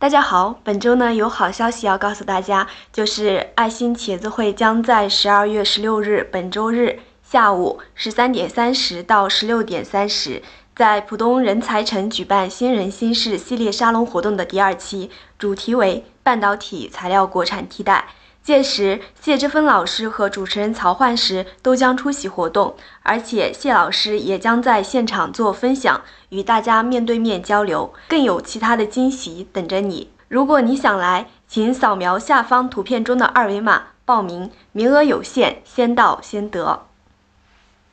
大家好，本周呢有好消息要告诉大家，就是爱心茄子会将在十二月十六日本周日下午十三点三十到十六点三十，在浦东人才城举办新人新事系列沙龙活动的第二期，主题为半导体材料国产替代。届时，谢之芬老师和主持人曹焕石都将出席活动，而且谢老师也将在现场做分享，与大家面对面交流，更有其他的惊喜等着你。如果你想来，请扫描下方图片中的二维码报名，名额有限，先到先得。